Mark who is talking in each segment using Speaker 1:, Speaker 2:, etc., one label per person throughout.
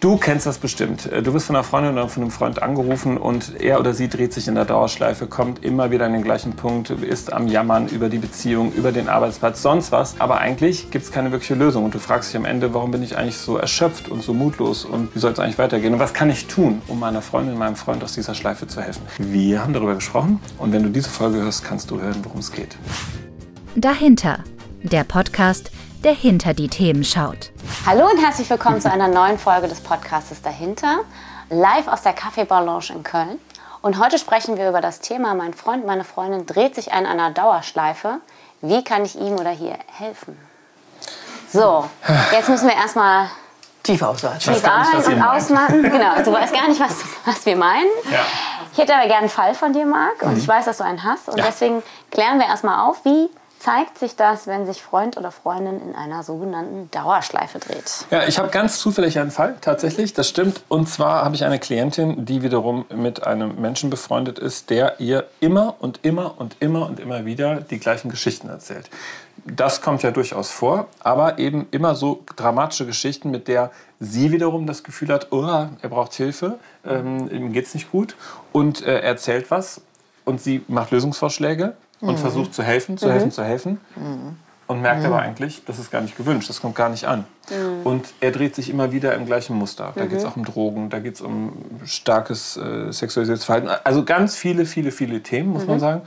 Speaker 1: Du kennst das bestimmt. Du wirst von einer Freundin oder von einem Freund angerufen und er oder sie dreht sich in der Dauerschleife, kommt immer wieder an den gleichen Punkt, ist am Jammern über die Beziehung, über den Arbeitsplatz, sonst was. Aber eigentlich gibt es keine wirkliche Lösung und du fragst dich am Ende, warum bin ich eigentlich so erschöpft und so mutlos und wie soll es eigentlich weitergehen und was kann ich tun, um meiner Freundin, meinem Freund aus dieser Schleife zu helfen. Wir haben darüber gesprochen und wenn du diese Folge hörst, kannst du hören, worum es geht.
Speaker 2: Dahinter, der Podcast, der hinter die Themen schaut.
Speaker 3: Hallo und herzlich willkommen zu einer neuen Folge des Podcastes Dahinter, live aus der Kaffeebar Lounge in Köln. Und heute sprechen wir über das Thema, mein Freund, meine Freundin dreht sich an einer Dauerschleife. Wie kann ich ihm oder hier helfen? So, jetzt müssen wir erstmal
Speaker 4: tief ausatmen.
Speaker 3: Tief ein- und ausmachen. Genau, du weißt gar nicht, was, was wir meinen.
Speaker 1: Ja.
Speaker 3: Ich hätte aber gerne einen Fall von dir, Marc, und ich weiß, dass du einen hast. Und
Speaker 1: Ja.
Speaker 3: deswegen klären wir erstmal auf, wie zeigt sich das, wenn sich Freund oder Freundin in einer sogenannten Dauerschleife dreht.
Speaker 1: Ja, ich habe ganz zufällig einen Fall, tatsächlich, das stimmt. Und zwar habe ich eine Klientin, die wiederum mit einem Menschen befreundet ist, der ihr immer und immer und immer und immer wieder die gleichen Geschichten erzählt. Das kommt ja durchaus vor, aber eben immer so dramatische Geschichten, mit der sie wiederum das Gefühl hat, oh, er braucht Hilfe, ähm, ihm geht's nicht gut und äh, er erzählt was und sie macht Lösungsvorschläge und versucht zu helfen, zu helfen, zu helfen und merkt aber eigentlich, das ist gar nicht gewünscht, das kommt gar nicht an. Und er dreht sich immer wieder im gleichen Muster. Da geht es auch um Drogen, da geht es um starkes äh, sexualisiertes Verhalten. Also ganz viele, viele, viele Themen, muss man sagen.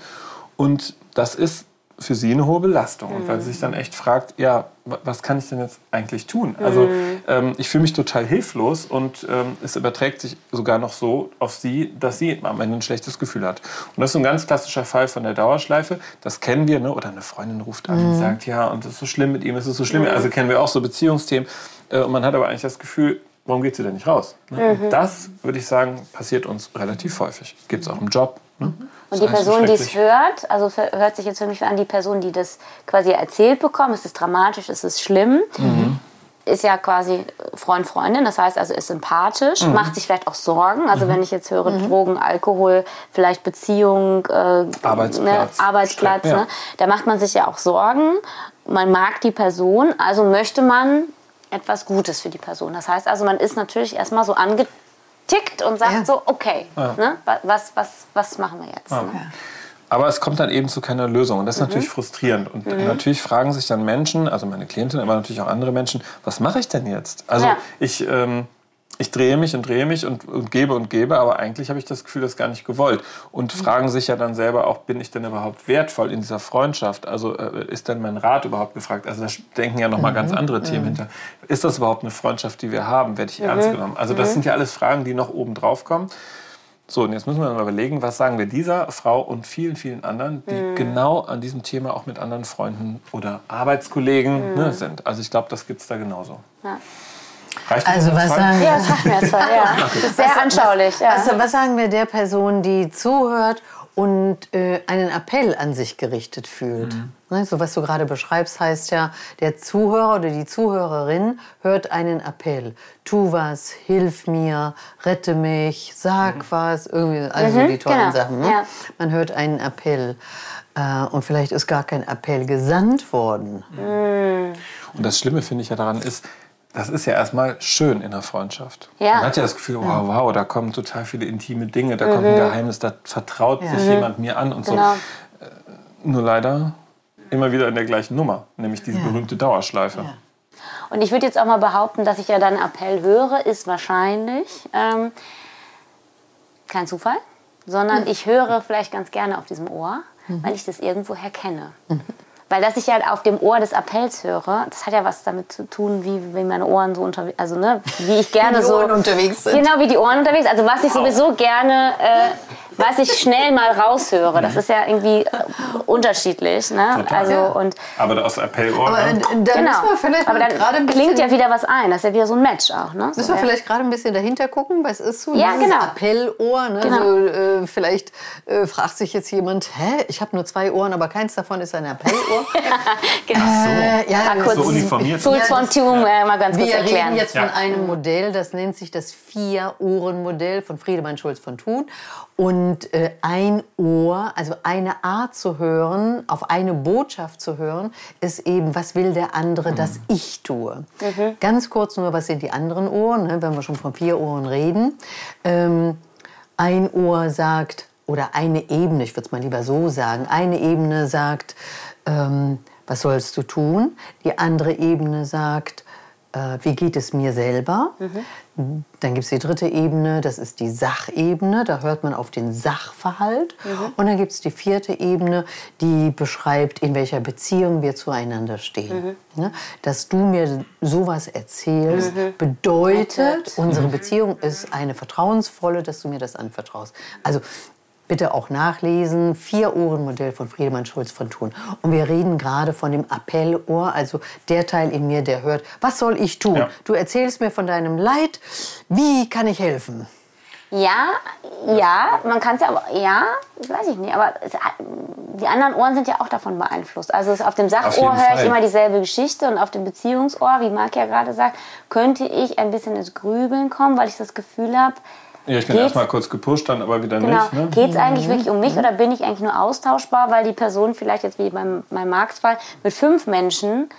Speaker 1: Und das ist für sie eine hohe Belastung. Und weil sie sich dann echt fragt, ja, wa- was kann ich denn jetzt eigentlich tun? Also ähm, ich fühle mich total hilflos und ähm, es überträgt sich sogar noch so auf sie, dass sie am Ende ein schlechtes Gefühl hat. Und das ist ein ganz klassischer Fall von der Dauerschleife. Das kennen wir, ne? oder eine Freundin ruft an und sagt, ja, und es ist so schlimm mit ihm, es ist so schlimm. Also kennen wir auch so Beziehungsthemen. Äh, und man hat aber eigentlich das Gefühl, warum geht sie denn nicht raus? Ne? Und das, würde ich sagen, passiert uns relativ häufig. Gibt es auch im Job. Ne?
Speaker 3: Und die Person, die es hört, also hört sich jetzt für mich an, die Person, die das quasi erzählt bekommt, es ist dramatisch, es ist schlimm,
Speaker 1: Mhm.
Speaker 3: ist ja quasi Freund, Freundin, das heißt also ist sympathisch,
Speaker 1: Mhm.
Speaker 3: macht sich vielleicht auch Sorgen, also wenn ich jetzt höre Drogen, Alkohol, vielleicht Beziehung, äh,
Speaker 1: Arbeitsplatz.
Speaker 3: ne, Arbeitsplatz,
Speaker 1: Ja.
Speaker 3: ne, da macht man sich ja auch Sorgen, man mag die Person, also möchte man etwas Gutes für die Person. Das heißt also, man ist natürlich erstmal so angetickt und sagt
Speaker 4: Ja.
Speaker 3: so, okay, ne, wa- was, was, was machen wir jetzt? Ne?
Speaker 1: Aber es kommt dann eben zu keiner Lösung. Und das ist natürlich frustrierend. Und natürlich fragen sich dann Menschen, also meine Klientin, aber natürlich auch andere Menschen, was mache ich denn jetzt? Also
Speaker 3: Ja.
Speaker 1: ich, ähm, ich drehe mich und drehe mich und, und gebe und gebe, aber eigentlich habe ich das Gefühl, das gar nicht gewollt. Und fragen sich ja dann selber auch, bin ich denn überhaupt wertvoll in dieser Freundschaft? Also äh, ist denn mein Rat überhaupt gefragt? Also da denken ja nochmal mal ganz andere Themen hinter. Ist das überhaupt eine Freundschaft, die wir haben? Werde ich ernst genommen? Also das sind ja alles Fragen, die noch oben drauf kommen. So, und jetzt müssen wir mal überlegen, was sagen wir dieser Frau und vielen, vielen anderen, die genau an diesem Thema auch mit anderen Freunden oder Arbeitskollegen ne, sind. Also ich glaube, das gibt es da genauso.
Speaker 3: Ja.
Speaker 1: Reicht das
Speaker 4: Also
Speaker 1: als
Speaker 4: was sagen,
Speaker 3: Ja, macht mir jetzt ja. Das ist sehr anschaulich. Ja.
Speaker 4: also, was sagen wir der Person, die zuhört und äh, einen Appell an sich gerichtet fühlt? Ne, so was du gerade beschreibst, heißt ja, der Zuhörer oder die Zuhörerin hört einen Appell. Tu was, hilf mir, rette mich, sag was, irgendwie, also die tollen
Speaker 3: genau,
Speaker 4: Sachen. Ne?
Speaker 3: ja.
Speaker 4: Man hört einen Appell. Äh, und vielleicht ist gar kein Appell gesandt worden.
Speaker 1: Und das Schlimme, finde ich ja daran ist, das ist ja erstmal schön in der Freundschaft.
Speaker 3: Ja.
Speaker 1: Man hat ja das Gefühl, wow, wow, da kommen total viele intime Dinge, da kommt ein Geheimnis, da vertraut sich jemand mir an und
Speaker 3: Genau.
Speaker 1: so. Nur leider immer wieder in der gleichen Nummer, nämlich diese berühmte Dauerschleife.
Speaker 3: Und ich würde jetzt auch mal behaupten, dass ich ja deinen Appell höre, ist wahrscheinlich ähm, kein Zufall, sondern ich höre vielleicht ganz gerne auf diesem Ohr, weil ich das irgendwoher kenne. Weil dass ich ja auf dem Ohr des Appells höre, das hat ja was damit zu tun, wie, wie meine Ohren so unterwegs, also ne, wie ich gerne
Speaker 4: die
Speaker 3: so
Speaker 4: Ohren unterwegs sind.
Speaker 3: Genau, wie die Ohren unterwegs. Also was ich sowieso gerne, äh, was ich schnell mal raushöre, das ist ja irgendwie äh, unterschiedlich, ne?
Speaker 1: Total.
Speaker 3: Also
Speaker 4: Ja.
Speaker 3: und
Speaker 1: Aber aus Appellohr.
Speaker 4: Aber
Speaker 1: ne?
Speaker 4: dann
Speaker 3: genau.
Speaker 4: müssen wir vielleicht
Speaker 3: Aber dann
Speaker 4: gerade
Speaker 3: klingt ja wieder was ein. Das ist ja wieder so ein Match auch, ne?
Speaker 4: Müssen wir vielleicht gerade ein bisschen dahinter gucken, was ist so
Speaker 3: Ja, genau.
Speaker 4: Appellohr? Ne?
Speaker 3: Genau.
Speaker 4: Also, äh, vielleicht äh, fragt sich jetzt jemand, hä, ich habe nur zwei Ohren, aber keins davon ist ein Appellohr.
Speaker 3: genau.
Speaker 4: äh, ja,
Speaker 3: kurz
Speaker 1: So uniformiert.
Speaker 3: Tools von Tune äh, mal ganz kurz
Speaker 4: wir
Speaker 3: erklären.
Speaker 4: reden jetzt von
Speaker 1: Ja.
Speaker 4: einem Modell, das nennt sich das Vier-Ohren-Modell von Friedemann Schulz von Thun. Und Und äh, ein Ohr, also eine Art zu hören, auf eine Botschaft zu hören, ist eben, was will der andere, dass ich tue. Ganz kurz nur, was sind die anderen Ohren, ne, wenn wir schon von vier Ohren reden. Ähm, ein Ohr sagt, oder eine Ebene, ich würde es mal lieber so sagen, eine Ebene sagt, ähm, was sollst du tun? Die andere Ebene sagt, äh, wie geht es mir selber? Dann gibt es die dritte Ebene, das ist die Sachebene, da hört man auf den Sachverhalt. Und dann gibt es die vierte Ebene, die beschreibt, in welcher Beziehung wir zueinander stehen. Ne? Dass du mir sowas erzählst, bedeutet, unsere Beziehung ist eine vertrauensvolle, dass du mir das anvertraust. Also bitte auch nachlesen. Vier-Ohren-Modell von Friedemann Schulz von Thun. Und wir reden gerade von dem Appellohr, also der Teil in mir, der hört, was soll ich tun?
Speaker 1: Ja.
Speaker 4: Du erzählst mir von deinem Leid, wie kann ich helfen?
Speaker 3: Ja, ja, man kann es ja aber, ja, weiß ich nicht, aber es, die anderen Ohren sind ja auch davon beeinflusst. Also es, auf dem Sachohr höre ich immer dieselbe Geschichte und auf dem Beziehungsohr, wie Marc ja gerade sagt, könnte ich ein bisschen ins Grübeln kommen, weil ich das Gefühl habe,
Speaker 1: Ja, ich bin
Speaker 3: Geht's-
Speaker 1: erstmal kurz gepusht, dann aber wieder
Speaker 3: Genau.
Speaker 1: nicht. Ne?
Speaker 3: Geht es eigentlich wirklich um mich oder bin ich eigentlich nur austauschbar, weil die Person vielleicht jetzt wie beim, beim Marx-Fall mit fünf Menschen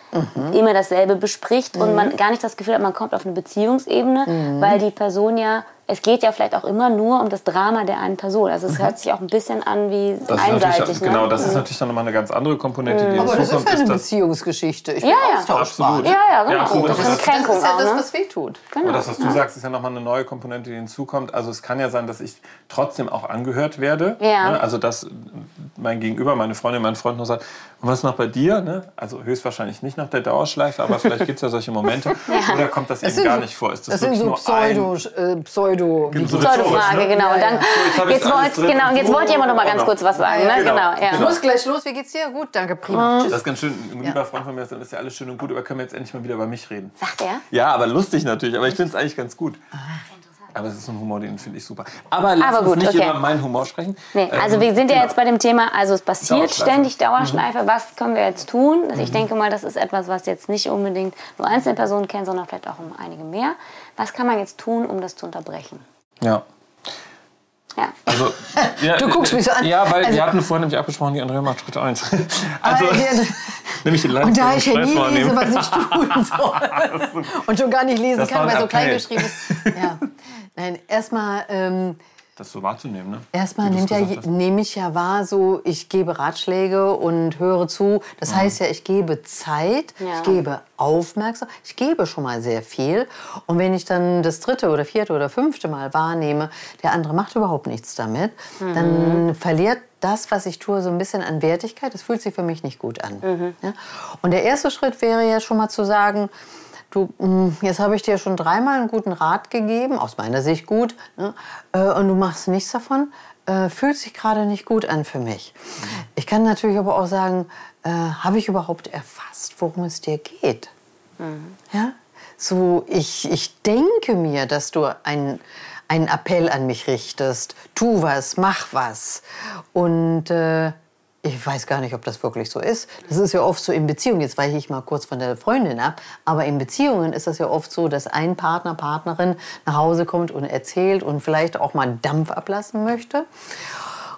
Speaker 3: immer dasselbe bespricht und man gar nicht das Gefühl hat, man kommt auf eine Beziehungsebene, weil die Person ja, es geht ja vielleicht auch immer nur um das Drama der einen Person. Also es hört sich auch ein bisschen an wie
Speaker 1: Das
Speaker 3: einseitig.
Speaker 1: natürlich,
Speaker 3: ne?
Speaker 1: genau, das ist natürlich dann nochmal eine ganz andere Komponente, die
Speaker 4: Aber das ist ja eine Beziehungsgeschichte. Ich
Speaker 3: Ja,
Speaker 4: bin
Speaker 3: ja.
Speaker 1: Absolut.
Speaker 3: Ja, ja, genau.
Speaker 1: Ja, absolut.
Speaker 3: das ist
Speaker 1: Das
Speaker 3: eine
Speaker 1: ist-
Speaker 3: Kränkung
Speaker 4: Das ist ja
Speaker 3: auch,
Speaker 4: das,
Speaker 3: ne?
Speaker 4: was wehtut.
Speaker 3: Genau.
Speaker 1: Aber das, was du sagst, ist ja nochmal eine neue Komponente, die hinzukommt. Also es kann ja sein, dass ich trotzdem auch angehört werde.
Speaker 3: Ja.
Speaker 1: Ne? Also dass mein Gegenüber, meine Freundin, mein Freund noch sagt, und was ist noch bei dir? Ne? Also höchstwahrscheinlich nicht nach der Dauerschleife, aber vielleicht gibt es ja solche Momente. Oder kommt das, eben gar nicht vor? Ist
Speaker 4: Das, sind
Speaker 1: wirklich
Speaker 4: so
Speaker 1: nur ein-
Speaker 4: Pseudo, äh, Pseudo
Speaker 1: So
Speaker 3: Pseudo-Frage,
Speaker 1: ne?
Speaker 3: genau. Und dann,
Speaker 1: jetzt
Speaker 3: wollt, genau, und jetzt
Speaker 1: und
Speaker 3: wollt ihr aber noch mal ganz
Speaker 1: genau.
Speaker 3: kurz was sagen.
Speaker 4: Ja,
Speaker 3: Ne?
Speaker 1: genau.
Speaker 3: Genau, ja.
Speaker 1: Genau.
Speaker 4: Ich muss gleich los. Wie geht's dir? Gut, danke, prima.
Speaker 1: Das ist ganz schön. Ein lieber Freund von mir das ist ja alles schön und gut, aber können wir jetzt endlich mal wieder über mich reden?
Speaker 3: Sagt er?
Speaker 1: Ja, aber lustig natürlich. Aber ich finde es eigentlich ganz gut. Aber es ist ein Humor, den finde ich super. Aber lass
Speaker 3: Aber
Speaker 1: uns
Speaker 3: gut,
Speaker 1: nicht
Speaker 3: okay.
Speaker 1: über meinen Humor sprechen.
Speaker 3: Nee, also
Speaker 1: Ähm,
Speaker 3: wir sind ja
Speaker 1: genau.
Speaker 3: jetzt bei dem Thema, also es passiert
Speaker 1: Dauerschleife.
Speaker 3: ständig Dauerschleife. Was können wir jetzt tun? Also ich denke mal, das ist etwas, was jetzt nicht unbedingt nur einzelne Personen kennen, sondern vielleicht auch um einige mehr. Was kann man jetzt tun, um das zu unterbrechen?
Speaker 1: Ja.
Speaker 3: Ja.
Speaker 1: Also, ja,
Speaker 4: Du guckst mich so an.
Speaker 1: Ja, weil
Speaker 4: Also-
Speaker 1: wir hatten vorhin nämlich abgesprochen, die Andrea macht Schritt 1. Also, nämlich den
Speaker 4: Und da ich ja nie lese, was ich tun soll und schon gar nicht lesen
Speaker 1: Das
Speaker 4: kann, weil so klein geschrieben ist. Ja. Nein, erstmal ähm,
Speaker 1: Das so wahrzunehmen, ne?
Speaker 4: erstmal ja, nehme ich ja wahr, so ich gebe Ratschläge und höre zu. Das heißt ja, ich gebe Zeit,
Speaker 3: Ja.
Speaker 4: ich gebe Aufmerksamkeit, ich gebe schon mal sehr viel. Und wenn ich dann das dritte oder vierte oder fünfte Mal wahrnehme, der andere macht überhaupt nichts damit, dann verliert das, was ich tue, so ein bisschen an Wertigkeit. Das fühlt sich für mich nicht gut an. Ja? Und der erste Schritt wäre ja schon mal zu sagen, du, mh, jetzt habe ich dir schon dreimal einen guten Rat gegeben, aus meiner Sicht gut, ne? äh, und du machst nichts davon, äh, fühlt sich gerade nicht gut an für mich. Ich kann natürlich aber auch sagen, äh, habe ich überhaupt erfasst, worum es dir geht? Ja? So, ich, ich denke mir, dass du ein, einen Appell an mich richtest. Tu was, mach was. Und äh, ich weiß gar nicht, ob das wirklich so ist. Das ist ja oft so in Beziehungen. Jetzt weiche ich mal kurz von der Freundin ab. Aber in Beziehungen ist das ja oft so, dass ein Partner, Partnerin nach Hause kommt und erzählt und vielleicht auch mal Dampf ablassen möchte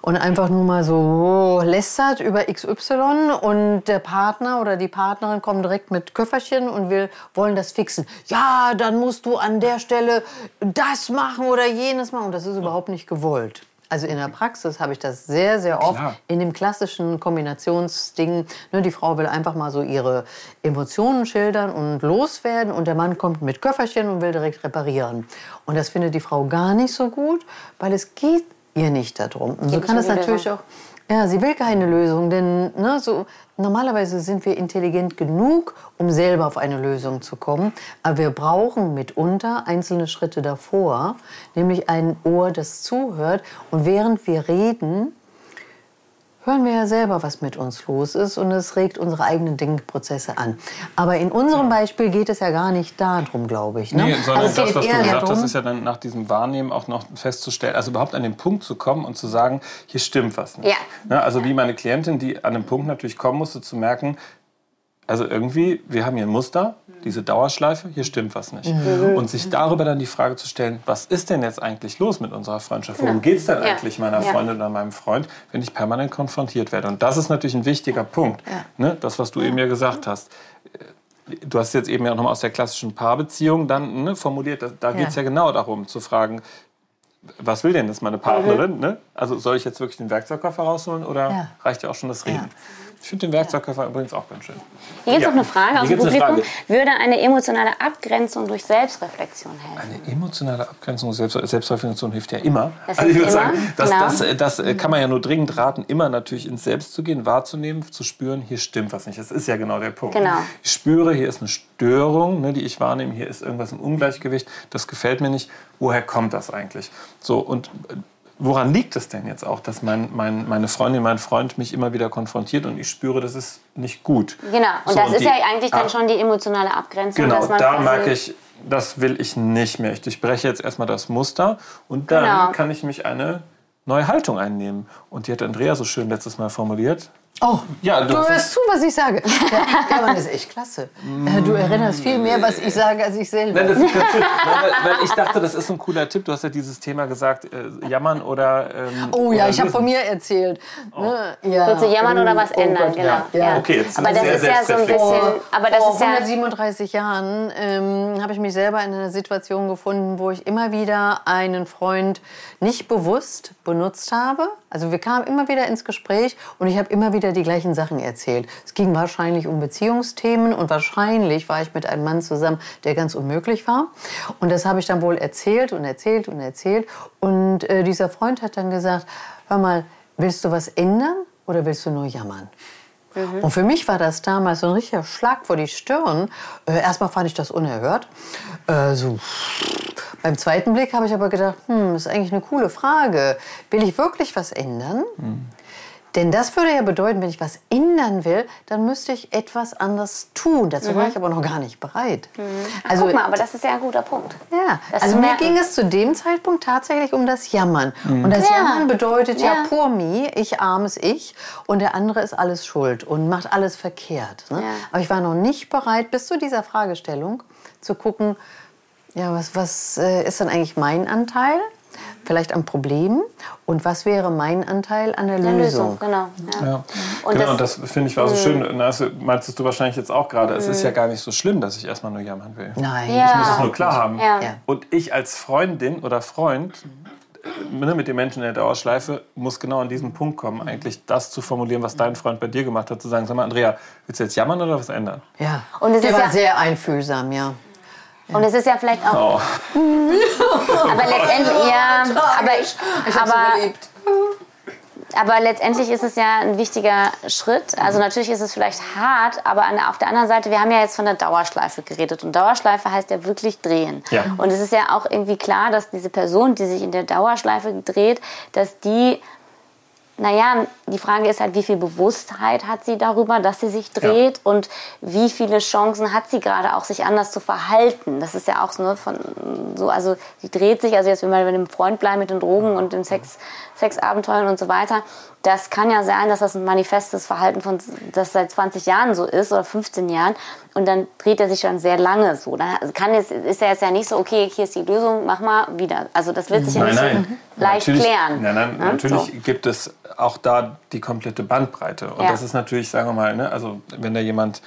Speaker 4: und einfach nur mal so lästert über XY und der Partner oder die Partnerin kommen direkt mit Köfferchen und will, wollen das fixen. Ja, dann musst du an der Stelle das machen oder jenes machen. Und das ist überhaupt nicht gewollt. Also in der Praxis habe ich das sehr, sehr oft
Speaker 1: Klar.
Speaker 4: in dem klassischen Kombinationsding. Ne, die Frau will einfach mal so ihre Emotionen schildern und loswerden und der Mann kommt mit Köfferchen und will direkt reparieren. Und das findet die Frau gar nicht so gut, weil es geht ihr nicht darum. Und so
Speaker 3: Geht
Speaker 4: kann
Speaker 3: die
Speaker 4: natürlich auch. Ja, sie will keine Lösung, denn ne, so, normalerweise sind wir intelligent genug, um selber auf eine Lösung zu kommen. Aber wir brauchen mitunter einzelne Schritte davor, nämlich ein Ohr, das zuhört. Und während wir reden, hören wir ja selber, was mit uns los ist und es regt unsere eigenen Denkprozesse an. Aber in unserem Beispiel geht es ja gar nicht darum, glaube ich. Ne?
Speaker 1: Nee, sondern
Speaker 4: Also
Speaker 1: das, was du gesagt hast, ist ja dann nach diesem Wahrnehmen auch noch festzustellen, also überhaupt an den Punkt zu kommen und zu sagen, hier stimmt was nicht.
Speaker 3: Ja.
Speaker 1: Ne, also wie meine Klientin, die an einem Punkt natürlich kommen musste, zu merken, also irgendwie, wir haben hier ein Muster, diese Dauerschleife, hier stimmt was nicht.
Speaker 3: Mhm.
Speaker 1: Und sich darüber dann die Frage zu stellen, was ist denn jetzt eigentlich los mit unserer Freundschaft? Worum geht es denn
Speaker 3: Ja.
Speaker 1: eigentlich meiner
Speaker 3: Ja.
Speaker 1: Freundin oder meinem Freund, wenn ich permanent konfrontiert werde? Und das ist natürlich ein wichtiger Punkt. Ne? Das, was du eben ja gesagt hast. Du hast jetzt eben ja nochmal aus der klassischen Paarbeziehung dann ne, formuliert, da, da geht es ja genau darum, zu fragen, was will denn jetzt meine Partnerin? Ne? Also soll ich jetzt wirklich den Werkzeugkoffer rausholen oder
Speaker 4: Ja.
Speaker 1: reicht ja auch schon das Reden? Ich finde den Werkzeugkoffer übrigens auch ganz schön.
Speaker 3: Hier gibt es
Speaker 1: Ja.
Speaker 3: noch eine Frage aus dem Publikum.
Speaker 1: Frage.
Speaker 3: Würde eine emotionale Abgrenzung durch Selbstreflexion helfen?
Speaker 1: Eine emotionale Abgrenzung, Selbst Selbstreflexion hilft ja immer.
Speaker 3: Das
Speaker 1: also ich würde sagen, das,
Speaker 3: genau.
Speaker 1: das, äh, das äh, kann man ja nur dringend raten, immer natürlich ins Selbst zu gehen, wahrzunehmen, zu spüren, hier stimmt was nicht. Das ist ja genau der Punkt.
Speaker 3: Genau.
Speaker 1: Ich spüre, hier ist eine Störung, ne, die ich wahrnehme, hier ist irgendwas im Ungleichgewicht, das gefällt mir nicht. Woher kommt das eigentlich? So, und äh, woran liegt es denn jetzt auch, dass mein, mein, meine Freundin, mein Freund mich immer wieder konfrontiert und ich spüre, das ist nicht gut?
Speaker 3: Genau, und
Speaker 1: So,
Speaker 3: das ist
Speaker 1: die-
Speaker 3: ja eigentlich dann
Speaker 1: Ah.
Speaker 3: schon die emotionale Abgrenzung.
Speaker 1: Genau,
Speaker 3: dass man
Speaker 1: da merke ich, das will ich nicht mehr. Ich durchbreche jetzt erstmal das Muster und dann
Speaker 3: Genau.
Speaker 1: kann ich mich eine neue Haltung einnehmen. Und die hat Andrea so schön letztes Mal formuliert.
Speaker 4: Oh,
Speaker 1: Ja,
Speaker 4: du
Speaker 1: du-
Speaker 4: hörst zu, was ich sage. Ja, das ist echt klasse. Äh, Du erinnerst viel mehr, was ich sage, als ich selber.
Speaker 1: Nein, das ist ganz schön. Weil, weil ich dachte, das ist ein cooler Tipp. Du hast ja dieses Thema gesagt, äh, jammern oder. Ähm,
Speaker 4: Oh ja,
Speaker 1: oder
Speaker 4: ich habe von mir erzählt. Ne? Ja.
Speaker 3: Willst du jammern oder was
Speaker 4: Oh
Speaker 3: ändern?
Speaker 4: Gott,
Speaker 3: genau.
Speaker 1: ja.
Speaker 4: Ja.
Speaker 1: Okay, jetzt
Speaker 3: aber das
Speaker 1: wir
Speaker 3: ist
Speaker 1: sehr
Speaker 3: ja so ein bisschen. Aber das
Speaker 4: Vor
Speaker 3: ist ja.
Speaker 4: 137 Jahren ähm, habe ich mich selber in einer Situation gefunden, wo ich immer wieder einen Freund nicht bewusst benutzt habe. Also wir kamen immer wieder ins Gespräch und ich habe immer wieder die gleichen Sachen erzählt. Es ging wahrscheinlich um Beziehungsthemen und wahrscheinlich war ich mit einem Mann zusammen, der ganz unmöglich war. Und das habe ich dann wohl erzählt und erzählt und erzählt. Und äh, dieser Freund hat dann gesagt, hör mal, willst du was ändern oder willst du nur jammern? Und für mich war das damals so ein richtiger Schlag vor die Stirn. Äh, erstmal fand ich das unerhört. Äh, so. Beim zweiten Blick habe ich aber gedacht, hm, ist eigentlich eine coole Frage. Will ich wirklich was ändern? Denn das würde ja bedeuten, wenn ich was ändern will, dann müsste ich etwas anders tun. Dazu war ich aber noch gar nicht bereit. Also,
Speaker 3: Guck mal, aber das ist ja ein guter Punkt.
Speaker 4: ja,
Speaker 3: Das
Speaker 4: also mir ging es zu dem Zeitpunkt tatsächlich um das Jammern. Und das
Speaker 3: Ja.
Speaker 4: Jammern bedeutet ja,
Speaker 3: Ja.
Speaker 4: poor me, ich armes Ich und der andere ist alles schuld und macht alles verkehrt. Ne?
Speaker 3: Ja.
Speaker 4: Aber ich war noch nicht bereit, bis zu dieser Fragestellung zu gucken, ja, was, was äh, ist dann eigentlich mein Anteil? Vielleicht am Problem und was wäre mein Anteil an der
Speaker 3: Eine
Speaker 4: Lösung?
Speaker 3: Lösung, genau. Ja.
Speaker 1: Ja.
Speaker 3: Und
Speaker 1: genau,
Speaker 3: das-
Speaker 1: und das finde ich war so schön. Na, Das meintest du wahrscheinlich jetzt auch gerade. Es ist ja gar nicht so schlimm, dass ich erstmal nur jammern will.
Speaker 4: Nein,
Speaker 3: Ja.
Speaker 1: Ich muss es nur klar haben.
Speaker 4: Ja.
Speaker 1: Und ich als Freundin oder Freund äh, ne, mit den Menschen in der Dauerschleife muss genau an diesen Punkt kommen, eigentlich das zu formulieren, was dein Freund bei dir gemacht hat, zu sagen, sag mal, Andrea, willst du jetzt jammern oder was ändern?
Speaker 4: ja.
Speaker 3: Und es
Speaker 4: der
Speaker 3: ist
Speaker 4: war
Speaker 3: ja-
Speaker 4: sehr einfühlsam, ja.
Speaker 3: Und es ist ja vielleicht auch.
Speaker 1: Oh.
Speaker 3: Aber letztendlich, ja.
Speaker 4: Ich
Speaker 3: Aber,
Speaker 4: hab's
Speaker 3: aber,
Speaker 4: überlebt.
Speaker 3: aber letztendlich ist es ja ein wichtiger Schritt. Also natürlich ist es vielleicht hart, aber an, auf der anderen Seite, wir haben ja jetzt von der Dauerschleife geredet. Und Dauerschleife heißt ja wirklich drehen.
Speaker 1: Ja.
Speaker 3: Und es ist ja auch irgendwie klar, dass diese Person, die sich in der Dauerschleife dreht, dass die naja, die Frage ist halt, wie viel Bewusstheit hat sie darüber, dass sie sich dreht? Und wie viele Chancen hat sie gerade auch, sich anders zu verhalten. Das ist ja auch so, ne, von, so also sie dreht sich, also jetzt wenn wir bei dem Freund bleiben mit den Drogen und den Sex, Sexabenteuern und so weiter, das kann ja sein, dass das ein manifestes Verhalten von, das seit 20 Jahren so ist oder 15 Jahren und dann dreht er sich schon sehr lange so. Dann kann jetzt, ist er jetzt ja nicht so, okay, hier ist die Lösung, mach mal wieder. Also das wird sich ja
Speaker 1: Nein,
Speaker 3: nicht
Speaker 1: nein.
Speaker 3: so leicht
Speaker 1: natürlich,
Speaker 3: klären.
Speaker 1: Nein, nein,
Speaker 3: ne?
Speaker 1: natürlich
Speaker 3: So.
Speaker 1: gibt es auch da die komplette Bandbreite. Und
Speaker 3: Ja.
Speaker 1: das ist natürlich, sagen wir mal, ne, also wenn da jemand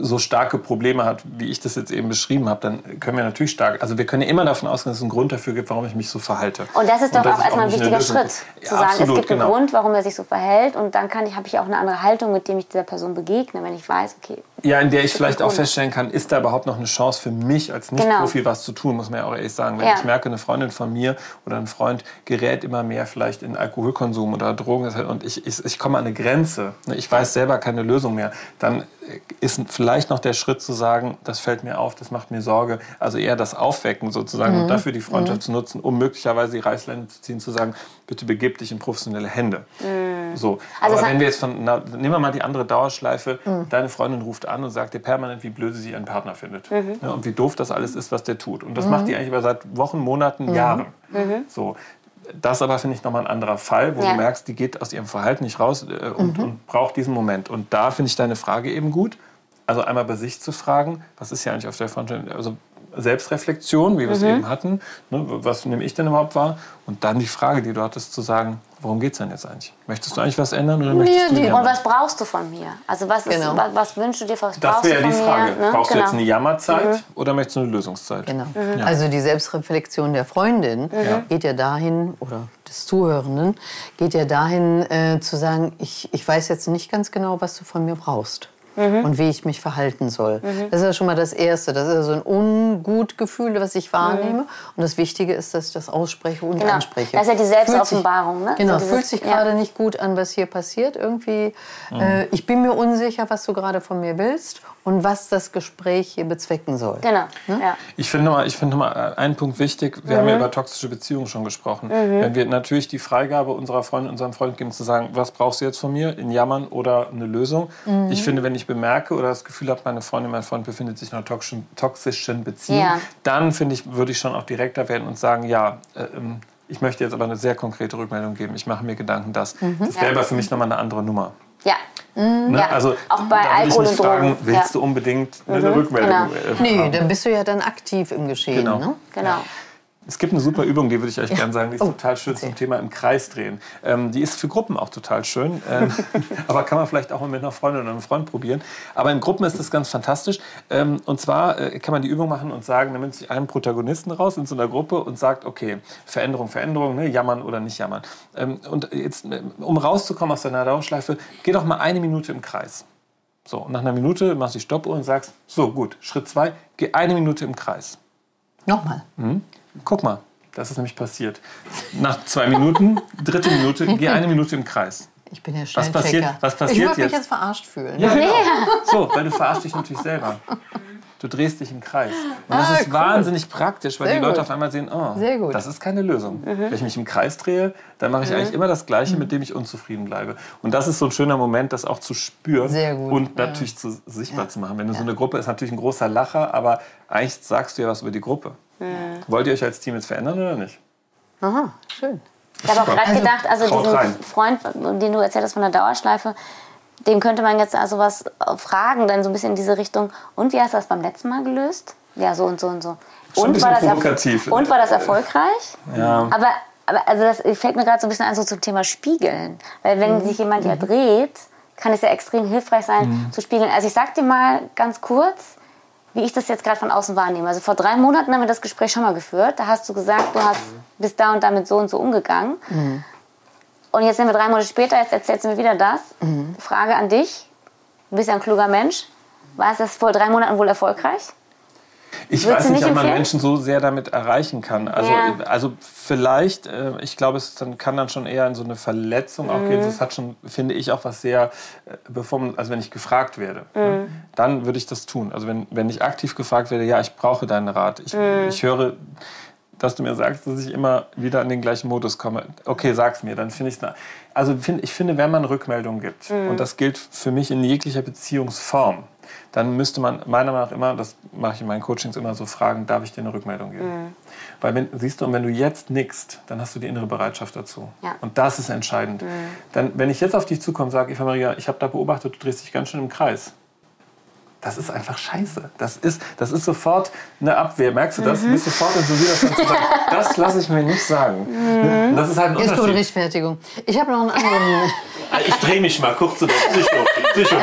Speaker 1: so starke Probleme hat, wie ich das jetzt eben beschrieben habe, dann können wir natürlich stark, also wir können ja immer davon ausgehen, dass es einen Grund dafür gibt, warum ich mich so verhalte.
Speaker 3: Und das ist doch auch erstmal ein wichtiger. Schritt, zu
Speaker 1: Ja,
Speaker 3: sagen,
Speaker 1: absolut,
Speaker 3: es gibt einen
Speaker 1: genau.
Speaker 3: Grund, warum er sich so verhält und dann kann ich, habe ich auch eine andere Haltung, mit dem ich dieser Person begegne, wenn ich weiß, okay,
Speaker 1: Ja, in der ich vielleicht auch feststellen kann, ist da überhaupt noch eine Chance für mich als Nicht-Profi was zu tun, muss man ja auch ehrlich sagen. Wenn
Speaker 3: Ja.
Speaker 1: ich merke, eine Freundin von mir oder ein Freund gerät immer mehr vielleicht in Alkoholkonsum oder Drogen und ich, ich, ich komme an eine Grenze, ne, ich weiß selber keine Lösung mehr, dann ist vielleicht noch der Schritt zu sagen, das fällt mir auf, das macht mir Sorge. Also eher das Aufwecken sozusagen
Speaker 3: Mhm.
Speaker 1: und dafür die Freundschaft zu nutzen, um möglicherweise die Reißleine zu ziehen, zu sagen, bitte begib dich in professionelle Hände. So.
Speaker 3: Mhm. Also es
Speaker 1: Aber wenn wir jetzt von, na, nehmen wir mal die andere Dauerschleife, deine Freundin ruft an und sagt dir permanent, wie blöde sie ihren Partner findet.
Speaker 3: Mhm.
Speaker 1: Ja, und wie doof das alles ist, was der tut. Und das macht die eigentlich über seit Wochen, Monaten, Jahren.
Speaker 3: Mhm.
Speaker 1: So. das aber finde ich nochmal ein anderer Fall, wo
Speaker 3: Ja.
Speaker 1: du merkst, die geht aus ihrem Verhalten nicht raus äh, und, und braucht diesen Moment. Und da finde ich deine Frage eben gut. Also einmal bei sich zu fragen, was ist ja eigentlich auf der Frontend, also Selbstreflexion, wie wir es eben hatten, ne, was nehme ich denn überhaupt wahr? Und dann die Frage, die du hattest, zu sagen, worum geht es denn jetzt eigentlich? Möchtest du eigentlich was ändern oder möchtest du
Speaker 4: die-
Speaker 1: jammern?
Speaker 3: Und was brauchst du von mir? Also was, ist,
Speaker 4: Genau.
Speaker 3: was, was wünschst du dir, was
Speaker 1: Das
Speaker 3: brauchst
Speaker 1: wäre
Speaker 3: du
Speaker 1: ja
Speaker 3: von
Speaker 1: die Frage.
Speaker 3: mir? Ne?
Speaker 1: Brauchst du
Speaker 3: genau.
Speaker 1: jetzt eine Jammerzeit oder möchtest du eine Lösungszeit?
Speaker 4: Genau. Also die Selbstreflexion der Freundin
Speaker 1: Ja.
Speaker 4: geht ja dahin, oder des Zuhörenden, geht ja dahin äh, zu sagen, ich, ich weiß jetzt nicht ganz genau, was du von mir brauchst. Und wie ich mich verhalten soll. Das ist ja schon mal das Erste. Das ist ja so ein Ungutgefühl, was ich wahrnehme. Und das Wichtige ist, dass ich das ausspreche und
Speaker 3: Genau.
Speaker 4: anspreche.
Speaker 3: Das ist ja die Selbstoffenbarung, ne?
Speaker 4: Genau,
Speaker 3: So dieses-
Speaker 4: fühlt sich
Speaker 3: ja.
Speaker 4: gerade nicht gut an, was hier passiert. Irgendwie, äh, ich bin mir unsicher, was du gerade von mir willst und was das Gespräch hier bezwecken soll.
Speaker 3: Genau, ja.
Speaker 1: Ich finde mal, ich finde mal einen Punkt wichtig. Wir haben ja über toxische Beziehungen schon gesprochen. Wenn wir natürlich die Freigabe unserer Freundin, unserem Freund geben, zu sagen, was brauchst du jetzt von mir? In Jammern oder eine Lösung? Ich finde, wenn ich bemerke oder das Gefühl habe, meine Freundin, mein Freund befindet sich in einer toxischen, toxischen Beziehung,
Speaker 3: Ja.
Speaker 1: dann finde ich, würde ich schon auch direkter werden und sagen, ja, äh, ähm, ich möchte jetzt aber eine sehr konkrete Rückmeldung geben. Ich mache mir Gedanken, dass das wäre aber für mich nochmal eine andere Nummer.
Speaker 3: Ja.
Speaker 1: Ne?
Speaker 3: Ja,
Speaker 1: Also
Speaker 3: auch bei Alkohol und Drogen.
Speaker 1: fragen, willst
Speaker 3: Ja.
Speaker 1: du unbedingt eine Rückmeldung?
Speaker 3: genau.
Speaker 1: äh,
Speaker 4: Nee, dann bist du ja dann aktiv im Geschehen.
Speaker 1: Genau.
Speaker 4: Ne?
Speaker 3: Genau.
Speaker 1: Es gibt eine super Übung, die würde ich euch gerne sagen, die ist
Speaker 4: Oh,
Speaker 1: total schön
Speaker 4: erzähl.
Speaker 1: zum Thema im Kreis drehen. Ähm, die ist für Gruppen auch total schön, ähm, aber kann man vielleicht auch mal mit einer Freundin oder einem Freund probieren. Aber in Gruppen ist das ganz fantastisch. Ähm, und zwar äh, kann man die Übung machen und sagen, dann nimmt sich einen Protagonisten raus in so einer Gruppe und sagt, okay, Veränderung, Veränderung, ne, jammern oder nicht jammern. Ähm, und jetzt, äh, um rauszukommen aus deiner Dauerschleife, geh doch mal eine Minute im Kreis. So, und nach einer Minute machst du die Stoppuhr und sagst, so gut, Schritt zwei, geh eine Minute im Kreis.
Speaker 4: Nochmal.
Speaker 1: Guck mal, das ist nämlich passiert. Nach zwei Minuten, dritte Minute, geh eine Minute im Kreis.
Speaker 4: Ich bin ja
Speaker 1: Was passiert- was
Speaker 4: ich
Speaker 1: passiert
Speaker 4: würde mich
Speaker 1: jetzt?
Speaker 4: verarscht fühlen.
Speaker 1: Ja, genau. So, weil du verarschst dich natürlich selber. Du drehst dich im Kreis. Und das
Speaker 4: Ah,
Speaker 1: ist
Speaker 4: cool.
Speaker 1: wahnsinnig praktisch, weil
Speaker 4: Sehr
Speaker 1: die Leute
Speaker 4: gut.
Speaker 1: auf einmal sehen, oh,
Speaker 4: Sehr gut.
Speaker 1: das ist keine Lösung. Wenn ich mich im Kreis drehe, dann mache ich eigentlich immer das Gleiche, mit dem ich unzufrieden bleibe. Und das ist so ein schöner Moment, das auch zu spüren
Speaker 4: Sehr gut,
Speaker 1: und
Speaker 4: ja.
Speaker 1: natürlich zu, sichtbar zu machen. Wenn du so eine Gruppe ist, natürlich ein großer Lacher, aber eigentlich sagst du ja was über die Gruppe. Wollt ihr euch als Team jetzt verändern oder nicht?
Speaker 4: Aha, schön.
Speaker 3: Ich habe auch gerade gedacht, also
Speaker 1: Haut rein.
Speaker 3: diesen Freund, den du erzählt hast von der Dauerschleife, dem könnte man jetzt also was fragen, dann so ein bisschen in diese Richtung. Und wie hast du das beim letzten Mal gelöst? Ja, so und so und so.
Speaker 1: Schon
Speaker 3: Und war, das
Speaker 1: provokativ.
Speaker 3: und war das erfollreich?
Speaker 1: Ja.
Speaker 3: Aber, aber also das fällt mir gerade so ein bisschen an so zum Thema Spiegeln. Weil wenn sich jemand ja dreht, kann es ja extrem hilfreich sein zu spiegeln. Also ich sag dir mal ganz kurz, wie ich das jetzt gerade von außen wahrnehme. Also vor drei Monaten haben wir das Gespräch schon mal geführt. Da hast du gesagt, du hast bist da und damit so und so umgegangen. Und jetzt sind wir drei Monate später, jetzt erzählst du mir wieder das. Frage an dich, du bist ja ein kluger Mensch. War es das vor drei Monaten wohl erfolgreich?
Speaker 1: Ich
Speaker 3: Würdest
Speaker 1: weiß nicht,
Speaker 3: nicht
Speaker 1: ob man? Menschen so sehr damit erreichen kann. Also,
Speaker 3: Ja.
Speaker 1: also vielleicht, äh, ich glaube, es dann, kann dann schon eher in so eine Verletzung auch
Speaker 3: Mhm.
Speaker 1: gehen. Das hat schon, finde ich, auch was sehr, äh, bevor man, also wenn ich gefragt werde, ne,
Speaker 3: Mhm.
Speaker 1: dann würde ich das tun. Also wenn, wenn ich aktiv gefragt werde, ja, ich brauche deinen Rat. Ich,
Speaker 3: Mhm.
Speaker 1: ich höre, dass du mir sagst, dass ich immer wieder in den gleichen Modus komme. Okay, sag's mir, dann finde ich es. Also find, ich finde, wenn man Rückmeldungen gibt,
Speaker 3: Mhm.
Speaker 1: und das gilt für mich in jeglicher Beziehungsform, dann müsste man meiner Meinung nach immer, das mache ich in meinen Coachings immer so fragen, darf ich dir eine Rückmeldung geben?
Speaker 3: Mhm.
Speaker 1: Weil wenn, siehst du, und wenn du jetzt nickst, dann hast du die innere Bereitschaft dazu.
Speaker 3: Ja.
Speaker 1: Und das ist entscheidend. Dann, wenn ich jetzt auf dich zukomme und sage, Eva Maria, ich habe da beobachtet, du drehst dich ganz schön im Kreis. Das ist einfach scheiße. Das ist, das ist sofort eine Abwehr. Merkst du das? Du bist sofort in so Widerstand zu sagen, das lasse ich mir nicht sagen. Und das ist halt ein
Speaker 4: Jetzt kommt
Speaker 1: Unterschied.
Speaker 4: Rechtfertigung. Ich habe noch einen anderen.
Speaker 1: Ich drehe mich mal kurz zu der Psycho. Psycho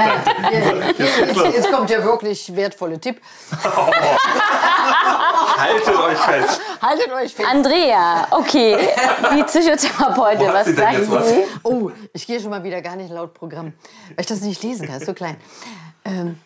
Speaker 4: jetzt, jetzt, jetzt kommt der wirklich wertvolle Tipp.
Speaker 1: Haltet euch fest.
Speaker 4: Haltet euch fest.
Speaker 3: Andrea, okay, die Psychotherapeutin, was
Speaker 1: sie
Speaker 3: sagt
Speaker 1: jetzt was?
Speaker 3: sie?
Speaker 4: Oh, ich gehe schon mal wieder gar nicht laut Programm, weil ich das nicht lesen kann. Ist so klein. Ähm,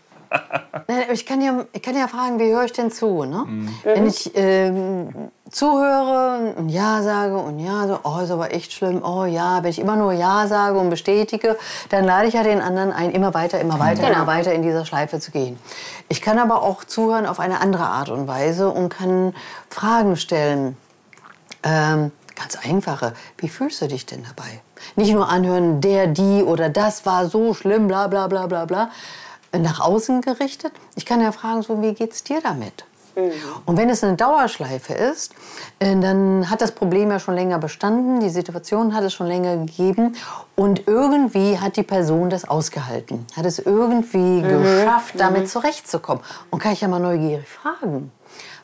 Speaker 4: ich, kann ja, ich kann ja fragen, wie höre ich denn zu? Ne? Wenn ich ähm, zuhöre und Ja sage und Ja, so, oh, ist aber echt schlimm, oh ja, wenn ich immer nur Ja sage und bestätige, dann lade ich ja den anderen ein, immer weiter, immer weiter,
Speaker 3: Genau.
Speaker 4: immer weiter in dieser Schleife zu gehen. Ich kann aber auch zuhören auf eine andere Art und Weise und kann Fragen stellen. Ähm, ganz einfache. Wie fühlst du dich denn dabei? Nicht nur anhören, der, die oder das war so schlimm, bla bla bla bla bla. Nach außen gerichtet. Ich kann ja fragen, so, wie geht's dir damit? Und wenn es eine Dauerschleife ist, äh, dann hat das Problem ja schon länger bestanden, die Situation hat es schon länger gegeben und irgendwie hat die Person das ausgehalten, hat es irgendwie geschafft, damit zurechtzukommen. Und kann ich ja mal neugierig fragen.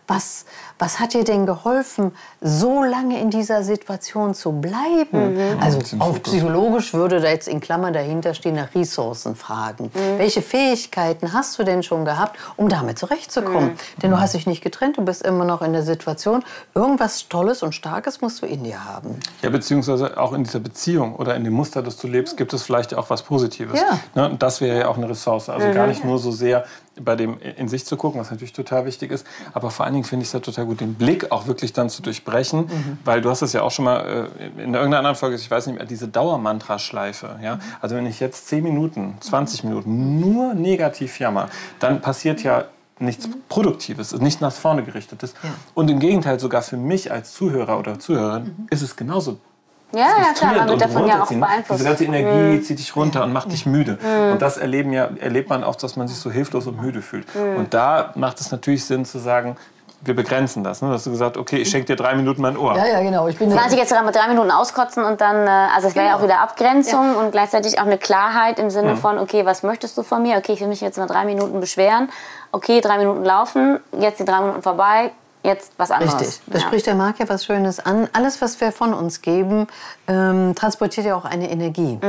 Speaker 4: Was, was hat dir denn geholfen, so lange in dieser Situation zu bleiben? Also auf psychologisch würde da jetzt in Klammern dahinter stehen nach Ressourcen fragen. Welche Fähigkeiten hast du denn schon gehabt, um damit zurechtzukommen? Denn du hast dich nicht getrennt, du bist immer noch in der Situation. Irgendwas Tolles und Starkes musst du in dir haben.
Speaker 1: Ja, beziehungsweise auch in dieser Beziehung oder in dem Muster, das du lebst, gibt es vielleicht auch was Positives.
Speaker 4: Ja.
Speaker 1: Ne? Das wäre ja auch eine Ressource. Also gar nicht nur so sehr bei dem in sich zu gucken, was natürlich total wichtig ist, aber vor allen Dingen finde ich es ja total gut, den Blick auch wirklich dann zu durchbrechen, weil du hast es ja auch schon mal äh, in irgendeiner anderen Folge, ich weiß nicht mehr, diese Dauermantra-Schleife. Ja? Also wenn ich jetzt 10 Minuten, 20 Minuten nur negativ jammer, dann passiert ja nichts Produktives, nicht nach vorne gerichtetes. Und im Gegenteil, sogar für mich als Zuhörer oder Zuhörerin ist es genauso
Speaker 3: Ja, ja, klar, man wird
Speaker 1: und
Speaker 3: davon ja auch beeinflusst.
Speaker 1: Diese ganze Energie zieht dich runter und macht dich müde. Und das erleben ja, erlebt man auch, dass man sich so hilflos und müde fühlt. Und da macht es natürlich Sinn zu sagen, wir begrenzen das. Ne? Da hast du gesagt, okay, ich schenke dir drei Minuten mein Ohr.
Speaker 4: Ja, ja, genau. Ich bin
Speaker 3: Kann ich jetzt mit drei Minuten auskotzen und dann, äh, also es wäre ja auch wieder Abgrenzung und gleichzeitig auch eine Klarheit im Sinne von, okay, was möchtest du von mir? Okay, ich will mich jetzt mal drei Minuten beschweren. Okay, drei Minuten laufen, jetzt die drei Minuten vorbei, jetzt was anderes.
Speaker 4: Richtig. Da
Speaker 3: Ja.
Speaker 4: spricht der Marc ja was Schönes an. Alles, was wir von uns geben, ähm, transportiert ja auch eine Energie.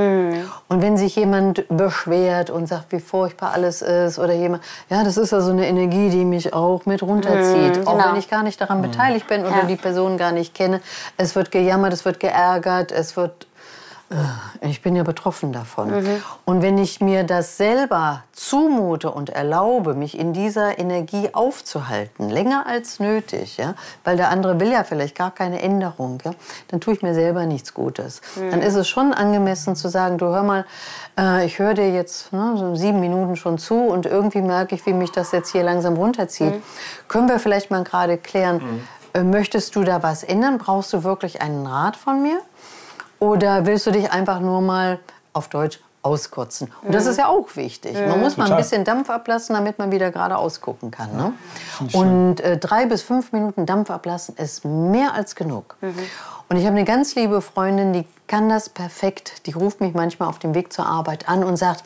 Speaker 4: Und wenn sich jemand beschwert und sagt, wie furchtbar alles ist, oder jemand, ja, das ist ja so eine Energie, die mich auch mit runterzieht. Auch
Speaker 3: genau.
Speaker 4: wenn ich gar nicht daran beteiligt bin oder
Speaker 3: Ja.
Speaker 4: die Person gar nicht kenne. Es wird gejammert, es wird geärgert, es wird ich bin ja betroffen davon. Und wenn ich mir das selber zumute und erlaube, mich in dieser Energie aufzuhalten, länger als nötig, ja, weil der andere will ja vielleicht gar keine Änderung, ja, dann tue ich mir selber nichts Gutes. Dann ist es schon angemessen zu sagen, du hör mal, äh, ich höre dir jetzt ne, so sieben Minuten schon zu und irgendwie merke ich, wie mich das jetzt hier langsam runterzieht. Können wir vielleicht mal gerade klären, äh, möchtest du da was ändern? Brauchst du wirklich einen Rat von mir? Oder willst du dich einfach nur mal auf Deutsch auskotzen? Und das ist ja auch wichtig. Man muss mal ein
Speaker 1: Total.
Speaker 4: bisschen Dampf ablassen, damit man wieder gerade ausgucken kann. Ne? Und äh, drei bis fünf Minuten Dampf ablassen ist mehr als genug. Und ich habe eine ganz liebe Freundin, die kann das perfekt. Die ruft mich manchmal auf dem Weg zur Arbeit an und sagt,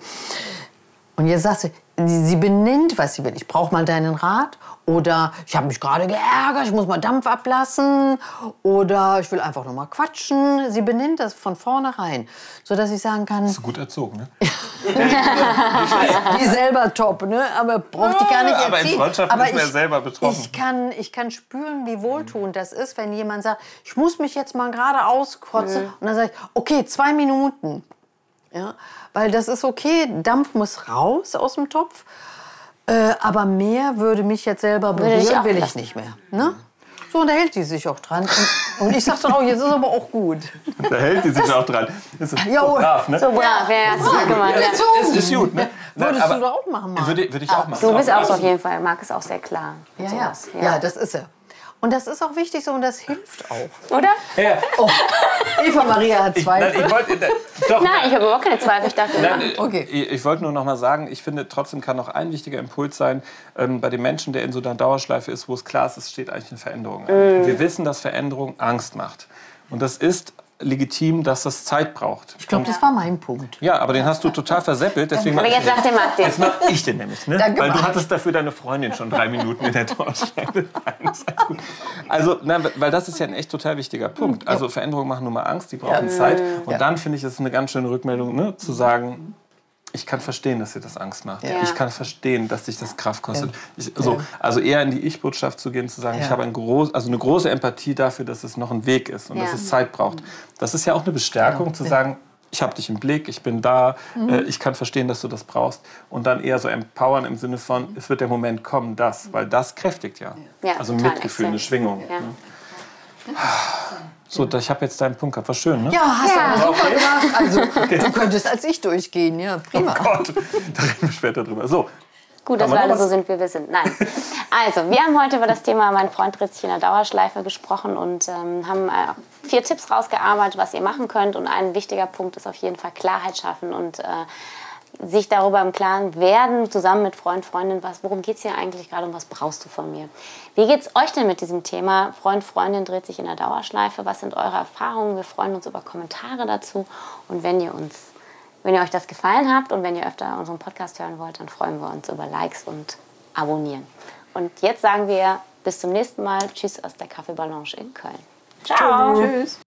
Speaker 4: und jetzt sagt sie, sie, sie benennt, was sie will. Ich brauche mal deinen Rat. Oder ich habe mich gerade geärgert, ich muss mal Dampf ablassen. Oder ich will einfach nur mal quatschen. Sie benennt das von vornherein, sodass ich sagen kann,
Speaker 1: So gut erzogen, ne?
Speaker 4: die selber top, ne? aber braucht die gar nicht
Speaker 1: Aber in
Speaker 4: erziehen.
Speaker 1: Freundschaften
Speaker 4: aber
Speaker 1: ist man ja selber betroffen.
Speaker 4: Ich kann, ich kann spüren, wie wohltuend das ist, wenn jemand sagt, ich muss mich jetzt mal gerade auskotzen. Und dann sage ich, okay, zwei Minuten. Ja? Weil das ist okay, Dampf muss raus aus dem Topf. Äh, aber mehr würde mich jetzt selber berühren, will ich
Speaker 3: lassen.
Speaker 4: nicht mehr. Ne? So, und da hält die sich auch dran. Und, und ich sage dann auch, jetzt ist aber auch gut.
Speaker 1: Da hält die sich auch dran. Das ist
Speaker 4: Jo.
Speaker 1: so brav, ne?
Speaker 3: So brav, ja, ja, du gut gemacht. Ja.
Speaker 1: Es ist gut, ne?
Speaker 4: Würdest
Speaker 1: Aber-
Speaker 4: du doch auch machen, Marc?
Speaker 1: Würde, würde ich auch machen.
Speaker 3: Du bist auch so auf jeden Fall, Marc ist auch sehr klar.
Speaker 4: Ja, ja. ja, das ist er. Und das ist auch wichtig so und das hilft auch.
Speaker 3: Oder?
Speaker 1: Ja,
Speaker 4: Oh, Eva Maria hat
Speaker 1: ich, nein,
Speaker 4: Zweifel.
Speaker 1: ich wollte, doch,
Speaker 3: Nein, ich habe überhaupt keine Zweifel. Ich dachte,
Speaker 1: Nein,
Speaker 4: Okay.
Speaker 1: Ich, ich wollte nur noch mal sagen, ich finde, trotzdem kann noch ein wichtiger Impuls sein, ähm, bei dem Menschen, der in so einer Dauerschleife ist, wo es klar ist, es steht eigentlich eine Veränderung an. Wir wissen, dass Veränderung Angst macht. Und das ist legitim, dass das Zeit braucht.
Speaker 4: Ich glaube, das war mein Punkt.
Speaker 1: Ja, aber den hast du total verseppelt. Deswegen
Speaker 3: aber jetzt sagt der Marc
Speaker 1: Jetzt mach ich den nämlich, ne?
Speaker 4: Danke,
Speaker 1: weil du hattest dafür deine Freundin schon drei Minuten in der gut. Also, nein, weil das ist ja ein echt total wichtiger Punkt. Also Veränderungen machen nur mal Angst, die brauchen Zeit. Und
Speaker 4: Ja.
Speaker 1: dann finde ich, es ist eine ganz schöne Rückmeldung, ne? zu sagen, ich kann verstehen, dass dir das Angst macht.
Speaker 3: Ja.
Speaker 1: Ich kann verstehen, dass dich das Kraft kostet. Ich, so, also eher in die Ich-Botschaft zu gehen, zu sagen,
Speaker 4: Ja.
Speaker 1: ich habe ein groß, also eine große Empathie dafür, dass es noch ein Weg ist und
Speaker 3: Ja.
Speaker 1: dass es Zeit braucht. Das ist ja auch eine Bestärkung, zu sagen, ich habe dich im Blick, ich bin da,
Speaker 3: Mhm.
Speaker 1: äh, ich kann verstehen, dass du das brauchst. Und dann eher so empowern im Sinne von, es wird der Moment kommen, das, weil das kräftigt ja. Also Mitgefühl, eine
Speaker 3: exakt.
Speaker 1: Schwingung. Ne? So, ich habe jetzt deinen Punkt gehabt. War schön, ne?
Speaker 4: Ja, hast
Speaker 3: Ja.
Speaker 4: du aber super gemacht. Also, du könntest als ich durchgehen. Ja, prima.
Speaker 1: Gott, da reden wir später drüber. So,
Speaker 3: Gut, dass
Speaker 1: wir
Speaker 3: alle so sind, wie wir sind. Nein. Also, wir haben heute über das Thema Mein Freund dreht sich in der Dauerschleife gesprochen und ähm, haben äh, vier Tipps rausgearbeitet, was ihr machen könnt. Und ein wichtiger Punkt ist auf jeden Fall Klarheit schaffen und äh, sich darüber im Klaren werden, zusammen mit Freund, Freundin, was, worum geht es hier eigentlich gerade und was brauchst du von mir? Wie geht es euch denn mit diesem Thema? Freund, Freundin dreht sich in der Dauerschleife. Was sind eure Erfahrungen? Wir freuen uns über Kommentare dazu. Und wenn ihr uns, wenn ihr euch das gefallen habt und wenn ihr öfter unseren Podcast hören wollt, dann freuen wir uns über Likes und Abonnieren. Und jetzt sagen wir bis zum nächsten Mal. Tschüss aus der Kaffeebalance in Köln. Ciao.
Speaker 4: Tschüss.